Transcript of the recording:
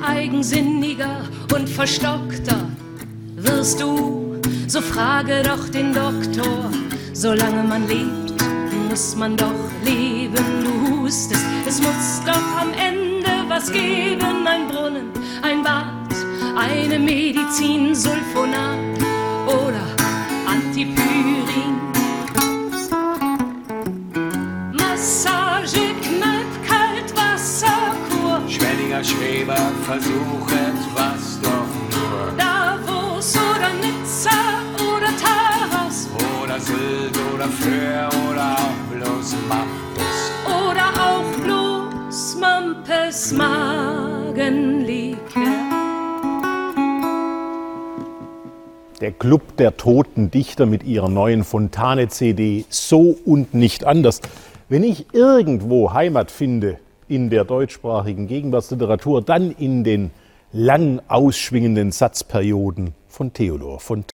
langsinniger und verstockter wirst du, so frage doch den Doktor. Solange man lebt, muss man doch leben, du hustest. Es muss doch am Ende was geben, ein Brunnen, ein Bad, eine Medizin, Sulfonat oder Antipyrin. Massage, Schreber, versuchet was doch nur. Davos oder Nizza oder Taras Oder Sylt oder Föhr oder auch bloß Mampes. oder auch bloß Mampes Magenlikör. Der Club der toten Dichter mit ihrer neuen Fontane-CD So und nicht anders. Wenn ich irgendwo Heimat finde in der deutschsprachigen Gegenwartsliteratur, dann in den lang ausschwingenden Satzperioden von Theodor Fontane.